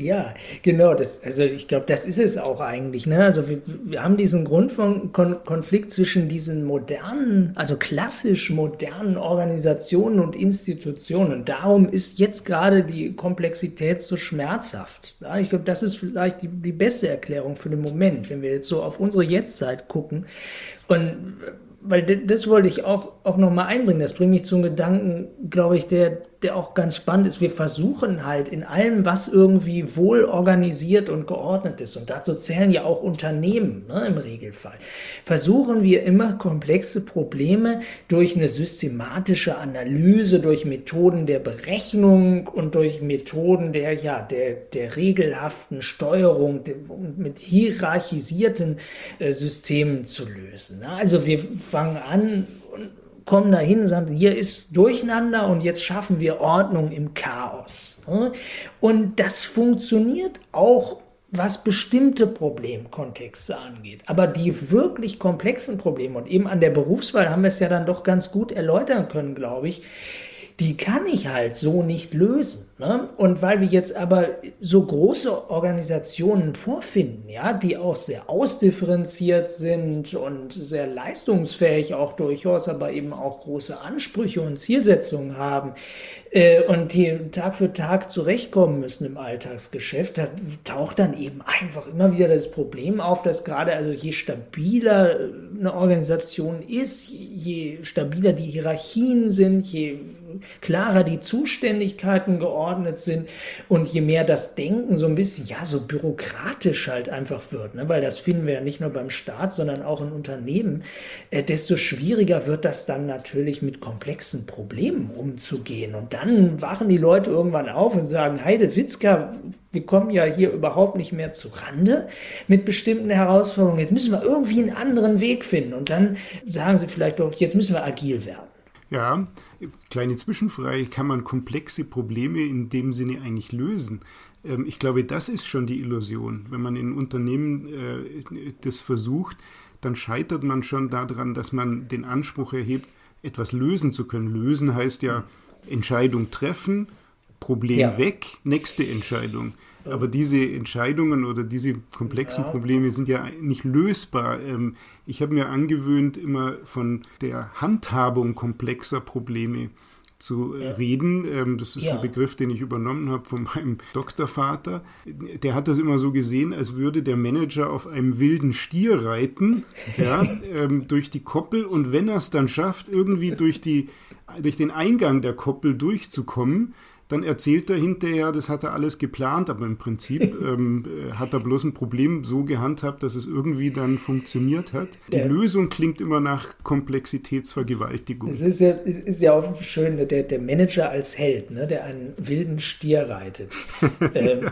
Ja, genau. Das, also ich glaube, das ist es auch eigentlich. Ne? Also wir, wir haben diesen Grundkonflikt zwischen diesen modernen, also klassisch modernen Organisationen und Institutionen. Und darum ist jetzt gerade die Komplexität so schmerzhaft. Ja, ich glaube, das ist vielleicht die, die beste Erklärung für den Moment, wenn wir jetzt so auf unsere Jetztzeit gucken. Und weil das wollte ich auch, auch nochmal einbringen. Das bringt mich zum Gedanken, glaube ich, der, der auch ganz spannend ist. Wir versuchen halt in allem, was irgendwie wohl organisiert und geordnet ist, und dazu zählen ja auch Unternehmen ne, im Regelfall, versuchen wir immer komplexe Probleme durch eine systematische Analyse, durch Methoden der Berechnung und durch Methoden der, ja, der, der regelhaften Steuerung mit hierarchisierten äh, Systemen zu lösen. Ne? Also wir fangen an und kommen dahin und sagen, hier ist Durcheinander und jetzt schaffen wir Ordnung im Chaos. Und das funktioniert auch was bestimmte Problemkontexte angeht. Aber die wirklich komplexen Probleme, und eben an der Berufswahl haben wir es ja dann doch ganz gut erläutern können, glaube ich, die kann ich halt so nicht lösen. Ne? Und weil wir jetzt aber so große Organisationen vorfinden, ja, die auch sehr ausdifferenziert sind und sehr leistungsfähig auch durchaus, aber eben auch große Ansprüche und Zielsetzungen haben äh, und die Tag für Tag zurechtkommen müssen im Alltagsgeschäft, da taucht dann eben einfach immer wieder das Problem auf, dass gerade also je stabiler eine Organisation ist, je stabiler die Hierarchien sind, je klarer die Zuständigkeiten geordnet sind und je mehr das Denken so ein bisschen, ja, so bürokratisch halt einfach wird, ne? weil das finden wir ja nicht nur beim Staat, sondern auch in Unternehmen, äh, desto schwieriger wird das dann natürlich mit komplexen Problemen umzugehen. Und dann wachen die Leute irgendwann auf und sagen, Heide Witzka, wir kommen ja hier überhaupt nicht mehr zu Rande mit bestimmten Herausforderungen. Jetzt müssen wir irgendwie einen anderen Weg finden. Und dann sagen sie vielleicht doch, jetzt müssen wir agil werden. Ja, kleine Zwischenfrage, kann man komplexe Probleme in dem Sinne eigentlich lösen? Ähm, ich glaube, das ist schon die Illusion. Wenn man in Unternehmen äh, das versucht, dann scheitert man schon daran, dass man den Anspruch erhebt, etwas lösen zu können. Lösen heißt ja Entscheidung treffen, Problem ja. weg, nächste Entscheidung. Aber diese Entscheidungen oder diese komplexen ja. Probleme sind ja nicht lösbar. Ähm, ich habe mir angewöhnt, immer von der Handhabung komplexer Probleme zu ja. reden. Ähm, das ist ja. ein Begriff, den ich übernommen habe von meinem Doktorvater. Der hat das immer so gesehen, als würde der Manager auf einem wilden Stier reiten, *laughs* ja, ähm, durch die Koppel und wenn er es dann schafft, irgendwie durch, die, durch den Eingang der Koppel durchzukommen, dann erzählt er hinterher, das hat er alles geplant, aber im Prinzip *laughs* ähm, äh, hat er bloß ein Problem so gehandhabt, dass es irgendwie dann funktioniert hat. Die ja. Lösung klingt immer nach Komplexitätsvergewaltigung. Es ist ja, ist ja auch schön, der, der Manager als Held, ne, der einen wilden Stier reitet. *laughs* ähm,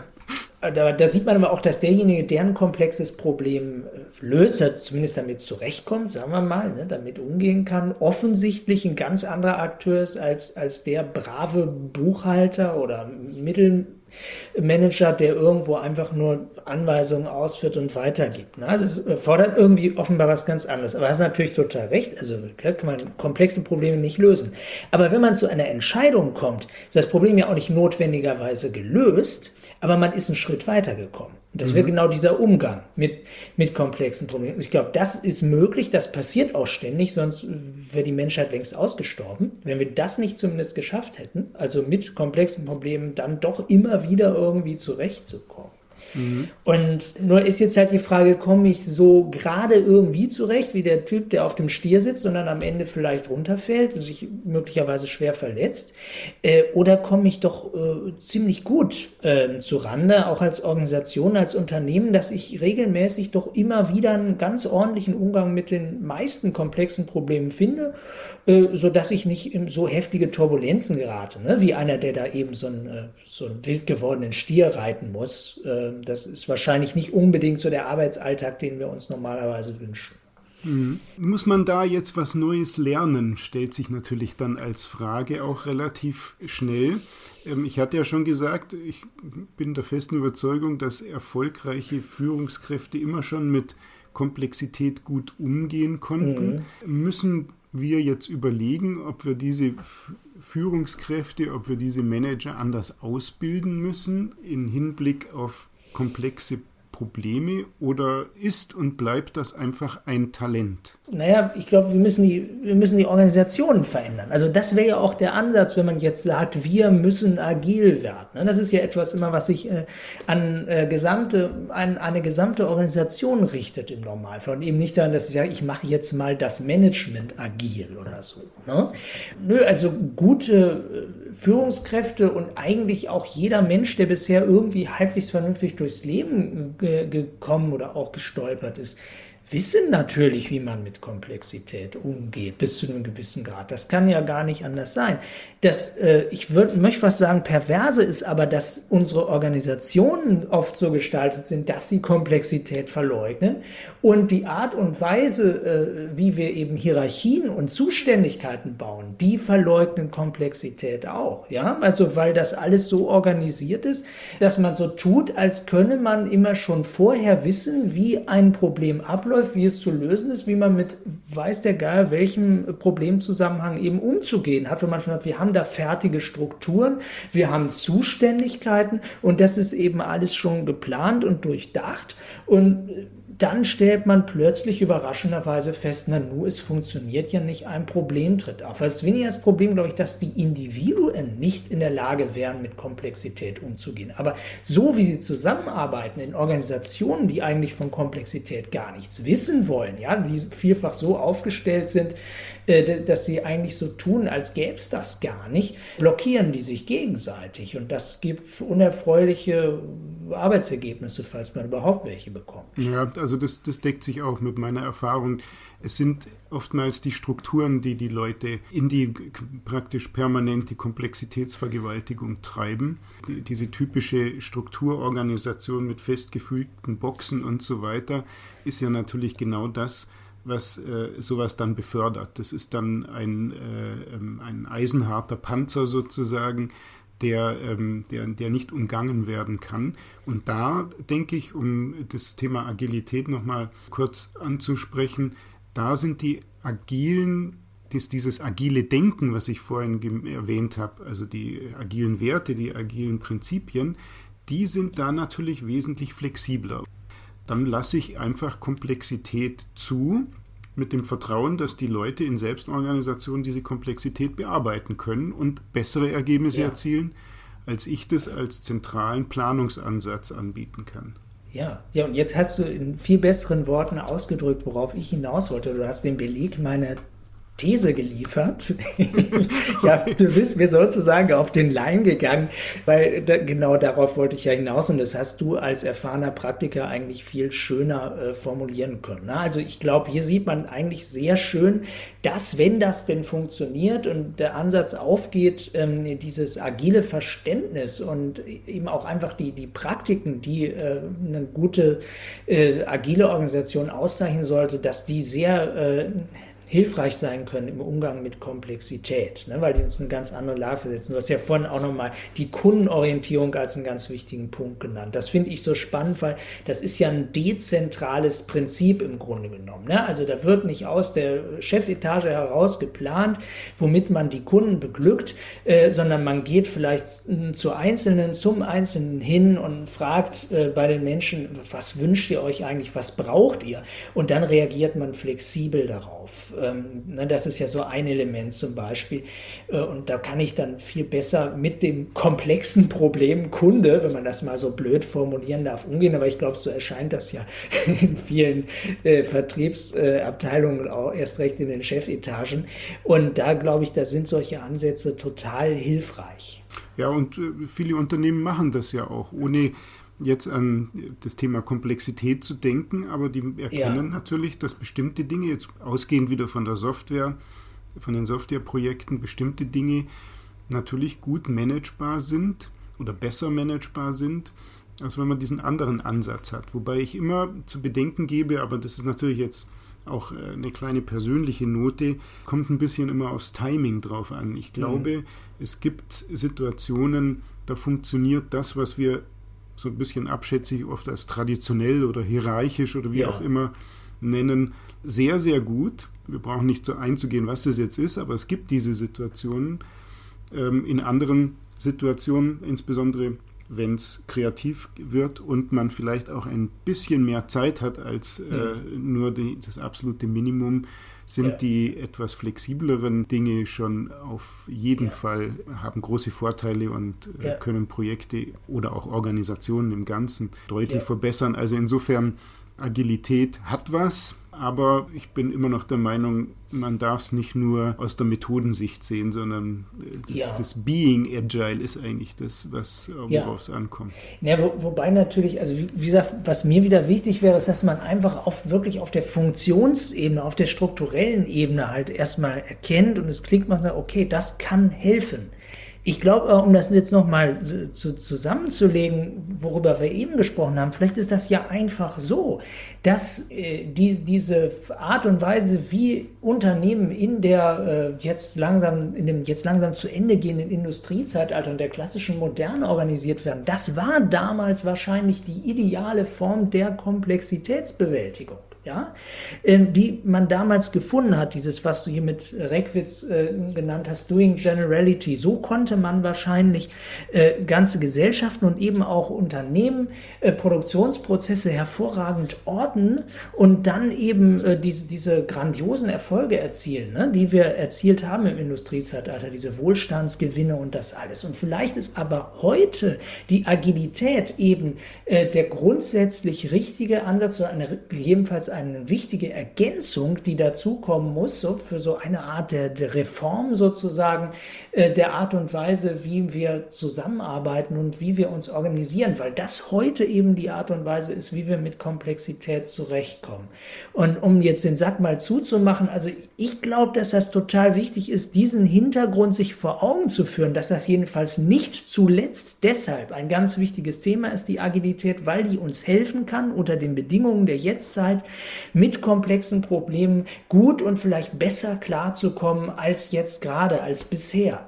da, da, sieht man aber auch, dass derjenige, der ein komplexes Problem äh, löst, zumindest damit zurechtkommt, sagen wir mal, ne, damit umgehen kann, offensichtlich ein ganz anderer Akteur ist als, als der brave Buchhalter oder Mittelmanager, der irgendwo einfach nur Anweisungen ausführt und weitergibt. Ne? Also es fordert irgendwie offenbar was ganz anderes. Aber hast natürlich total recht. Also kann man komplexe Probleme nicht lösen. Aber wenn man zu einer Entscheidung kommt, ist das Problem ja auch nicht notwendigerweise gelöst, aber man ist einen Schritt weiter gekommen. Und das mhm. wäre genau dieser Umgang mit, mit komplexen Problemen. Ich glaube, das ist möglich, das passiert auch ständig, sonst wäre die Menschheit längst ausgestorben. Wenn wir das nicht zumindest geschafft hätten, also mit komplexen Problemen dann doch immer wieder irgendwie zurechtzukommen. Mhm. Und nur ist jetzt halt die Frage, komme ich so gerade irgendwie zurecht, wie der Typ, der auf dem Stier sitzt und dann am Ende vielleicht runterfällt und sich möglicherweise schwer verletzt, äh, oder komme ich doch äh, ziemlich gut äh, zu Rande, auch als Organisation, als Unternehmen, dass ich regelmäßig doch immer wieder einen ganz ordentlichen Umgang mit den meisten komplexen Problemen finde, äh, so dass ich nicht in so heftige Turbulenzen gerate, ne? wie einer, der da eben so einen, äh, so einen wild gewordenen Stier reiten muss. Äh, das ist wahrscheinlich nicht unbedingt so der Arbeitsalltag, den wir uns normalerweise wünschen. Mhm. Muss man da jetzt was Neues lernen, stellt sich natürlich dann als Frage auch relativ schnell. Ähm, ich hatte ja schon gesagt, ich bin der festen Überzeugung, dass erfolgreiche Führungskräfte immer schon mit Komplexität gut umgehen konnten. Mhm. Müssen wir jetzt überlegen, ob wir diese Führungskräfte, ob wir diese Manager anders ausbilden müssen in Hinblick auf komplexe Probleme oder ist und bleibt das einfach ein Talent? Naja, ich glaube, wir müssen die, wir müssen die Organisationen verändern. Also das wäre ja auch der Ansatz, wenn man jetzt sagt, wir müssen agil werden. Ne? Das ist ja etwas immer, was sich äh, an äh, gesamte, an eine gesamte Organisation richtet im Normalfall. Und eben nicht daran, dass ich sage, ich mache jetzt mal das Management agil oder so. Ne? Nö, also gute äh, Führungskräfte und eigentlich auch jeder Mensch, der bisher irgendwie halbwegs vernünftig durchs Leben gekommen oder auch gestolpert ist, wissen natürlich, wie man mit Komplexität umgeht, bis zu einem gewissen Grad. Das kann ja gar nicht anders sein. Das, äh, ich würd, möchte fast sagen, perverse ist aber, dass unsere Organisationen oft so gestaltet sind, dass sie Komplexität verleugnen und die Art und Weise, äh, wie wir eben Hierarchien und Zuständigkeiten bauen, die verleugnen Komplexität auch. Ja, also weil das alles so organisiert ist, dass man so tut, als könne man immer schon vorher wissen, wie ein Problem abläuft, wie es zu lösen ist, wie man mit weiß der Geil welchem Problemzusammenhang eben umzugehen hat. Wenn man schon hat, wir haben da fertige Strukturen, wir haben Zuständigkeiten und das ist eben alles schon geplant und durchdacht und dann stellt man plötzlich überraschenderweise fest, na nu, es funktioniert ja nicht, ein Problem tritt auf. Es ist weniger das Problem, glaube ich, dass die Individuen nicht in der Lage wären, mit Komplexität umzugehen. Aber so wie sie zusammenarbeiten in Organisationen, die eigentlich von Komplexität gar nichts wissen wollen, ja, die vielfach so aufgestellt sind, äh, dass sie eigentlich so tun, als gäbe es das gar nicht, blockieren die sich gegenseitig. Und das gibt unerfreuliche Arbeitsergebnisse, falls man überhaupt welche bekommt. Ja, also das, das deckt sich auch mit meiner Erfahrung. Es sind oftmals die Strukturen, die die Leute in die praktisch permanente Komplexitätsvergewaltigung treiben. Die, diese typische Strukturorganisation mit festgefügten Boxen und so weiter ist ja natürlich genau das, was äh, sowas dann befördert. Das ist dann ein, äh, ähm, ein eisenharter Panzer sozusagen, der, ähm, der, der nicht umgangen werden kann. Und da denke ich, um das Thema Agilität nochmal kurz anzusprechen, da sind die agilen, das, dieses agile Denken, was ich vorhin erwähnt habe, also die agilen Werte, die agilen Prinzipien, die sind da natürlich wesentlich flexibler. Dann lasse ich einfach Komplexität zu mit dem Vertrauen, dass die Leute in Selbstorganisation diese Komplexität bearbeiten können und bessere Ergebnisse ja. erzielen, als ich das als zentralen Planungsansatz anbieten kann. Ja, ja, und jetzt hast du in viel besseren Worten ausgedrückt, worauf ich hinaus wollte. Du hast den Beleg meiner These geliefert. *laughs* ja, du bist mir sozusagen auf den Leim gegangen, weil da, genau darauf wollte ich ja hinaus und das hast du als erfahrener Praktiker eigentlich viel schöner äh, formulieren können. Na, also ich glaube, hier sieht man eigentlich sehr schön, dass wenn das denn funktioniert und der Ansatz aufgeht, ähm, dieses agile Verständnis und eben auch einfach die, die Praktiken, die äh, eine gute äh, agile Organisation auszeichnen sollte, dass die sehr äh, hilfreich sein können im Umgang mit Komplexität, ne, weil die uns eine ganz andere Lage versetzen. Du hast ja vorhin auch nochmal die Kundenorientierung als einen ganz wichtigen Punkt genannt. Das finde ich so spannend, weil das ist ja ein dezentrales Prinzip im Grunde genommen. Ne? Also da wird nicht aus der Chefetage heraus geplant, womit man die Kunden beglückt, äh, sondern man geht vielleicht zu Einzelnen, zum Einzelnen hin und fragt äh, bei den Menschen, was wünscht ihr euch eigentlich, was braucht ihr? Und dann reagiert man flexibel darauf. Ähm, ne, das ist ja so ein Element zum Beispiel. Äh, und da kann ich dann viel besser mit dem komplexen Problem Kunde, wenn man das mal so blöd formulieren darf, umgehen. Aber ich glaube, so erscheint das ja *laughs* in vielen äh, Vertriebsabteilungen äh, auch erst recht in den Chefetagen. Und da glaube ich, da sind solche Ansätze total hilfreich. Ja, und äh, viele Unternehmen machen das ja auch, ohne jetzt an das Thema Komplexität zu denken, aber die erkennen ja. natürlich, dass bestimmte Dinge, jetzt ausgehend wieder von der Software, von den Softwareprojekten, bestimmte Dinge natürlich gut managebar sind oder besser managebar sind, als wenn man diesen anderen Ansatz hat. Wobei ich immer zu bedenken gebe, aber das ist natürlich jetzt auch äh, eine kleine persönliche Note, kommt ein bisschen immer aufs Timing drauf an. Ich glaube, mhm. es gibt Situationen, da funktioniert das, was wir so ein bisschen abschätzig oft als traditionell oder hierarchisch oder wie ja. auch immer nennen, sehr, sehr gut. Wir brauchen nicht so einzugehen, was das jetzt ist, aber es gibt diese Situationen. Ähm, in anderen Situationen, insbesondere wenn es kreativ wird und man vielleicht auch ein bisschen mehr Zeit hat als äh, mhm. nur die, das absolute Minimum, sind ja. die etwas flexibleren Dinge schon auf jeden ja. Fall, haben große Vorteile und äh, können Projekte oder auch Organisationen im Ganzen deutlich verbessern. Also insofern, Agilität hat was, aber ich bin immer noch der Meinung, man darf es nicht nur aus der Methodensicht sehen, sondern äh, das, ja. das Being Agile ist eigentlich das, was äh, worauf es ankommt. Ja, wo, wobei natürlich, also wie, wie, gesagt, was mir wieder wichtig wäre, ist, dass man einfach auf, wirklich auf der Funktionsebene, auf der strukturellen Ebene halt erstmal erkennt und es klingt, man sagt, okay, das kann helfen. Ich glaube, um das jetzt nochmal zu, zusammenzulegen, worüber wir eben gesprochen haben, vielleicht ist das ja einfach so, dass äh, die, diese Art und Weise, wie Unternehmen in der äh, jetzt langsam, in dem jetzt langsam zu Ende gehenden Industriezeitalter und der klassischen Moderne organisiert werden, das war damals wahrscheinlich die ideale Form der Komplexitätsbewältigung ja, ähm, die man damals gefunden hat, dieses, was du hier mit Reckwitz äh, genannt hast, Doing Generality. So konnte man wahrscheinlich äh, ganze Gesellschaften und eben auch Unternehmen, äh, Produktionsprozesse hervorragend orten und dann eben äh, diese, diese grandiosen Erfolge erzielen, ne, die wir erzielt haben im Industriezeitalter, diese Wohlstandsgewinne und das alles. Und vielleicht ist aber heute die Agilität eben äh, der grundsätzlich richtige Ansatz oder eine, jedenfalls eine wichtige Ergänzung, die dazukommen muss, so für so eine Art der, der Reform sozusagen, äh, der Art und Weise, wie wir zusammenarbeiten und wie wir uns organisieren, weil das heute eben die Art und Weise ist, wie wir mit Komplexität zurechtkommen. Und um jetzt den Sack mal zuzumachen, also ich glaube, dass das total wichtig ist, diesen Hintergrund sich vor Augen zu führen, dass das jedenfalls nicht zuletzt deshalb ein ganz wichtiges Thema ist, die Agilität, weil die uns helfen kann, unter den Bedingungen der Jetztzeit mit komplexen Problemen gut und vielleicht besser klarzukommen als jetzt gerade, als bisher.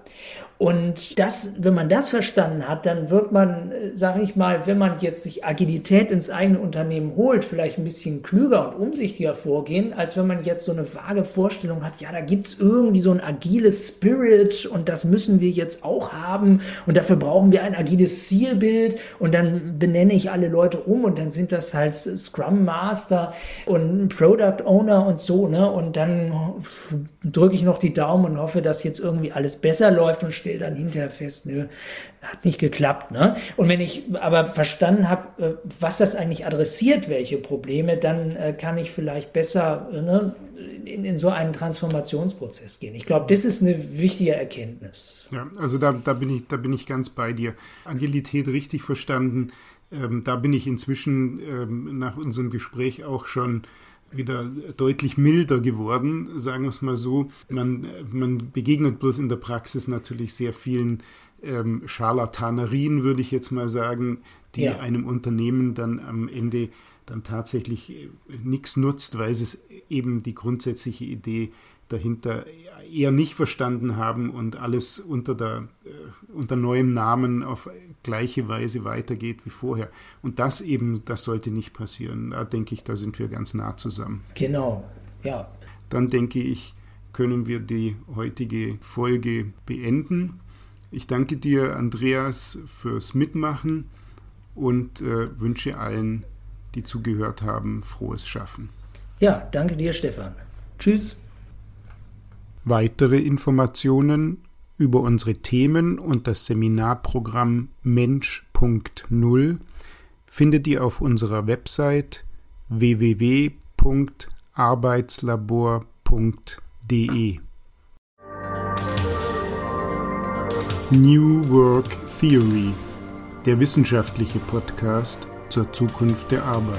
Und das, wenn man das verstanden hat, dann wird man, äh, sage ich mal, wenn man jetzt sich Agilität ins eigene Unternehmen holt, vielleicht ein bisschen klüger und umsichtiger vorgehen, als wenn man jetzt so eine vage Vorstellung hat, ja, da gibt's irgendwie so ein agiles Spirit und das müssen wir jetzt auch haben und dafür brauchen wir ein agiles Zielbild und dann benenne ich alle Leute um und dann sind das halt Scrum Master und Product Owner und so, ne? Und dann drücke ich noch die Daumen und hoffe, dass jetzt irgendwie alles besser läuft und steht stelle dann hinterher fest, nö, hat nicht geklappt. Ne? Und wenn ich aber verstanden habe, äh, was das eigentlich adressiert, welche Probleme, dann äh, kann ich vielleicht besser ne, in, in, so einen Transformationsprozess gehen. Ich glaube, das ist eine wichtige Erkenntnis. Ja, also da, da, bin ich, da bin ich ganz bei dir. Agilität richtig verstanden. Ähm, da bin ich inzwischen ähm, nach unserem Gespräch auch schon wieder deutlich milder geworden, sagen wir es mal so. Man, man begegnet bloß in der Praxis natürlich sehr vielen ähm, Scharlatanerien, würde ich jetzt mal sagen, die ja. einem Unternehmen dann am Ende dann tatsächlich äh, nichts nutzt, weil es eben die grundsätzliche Idee dahinter eher nicht verstanden haben und alles unter, der, äh, unter neuem Namen auf gleiche Weise weitergeht wie vorher. Und das eben, das sollte nicht passieren. Da denke ich, da sind wir ganz nah zusammen. Genau, ja. Dann denke ich, können wir die heutige Folge beenden. Ich danke dir, Andreas, fürs Mitmachen und äh, wünsche allen, die zugehört haben, frohes Schaffen. Ja, danke dir, Stefan. Tschüss. Weitere Informationen über unsere Themen und das Seminarprogramm Mensch.0 findet ihr auf unserer Website www.arbeitslabor.de. New Work Theory, der wissenschaftliche Podcast zur Zukunft der Arbeit.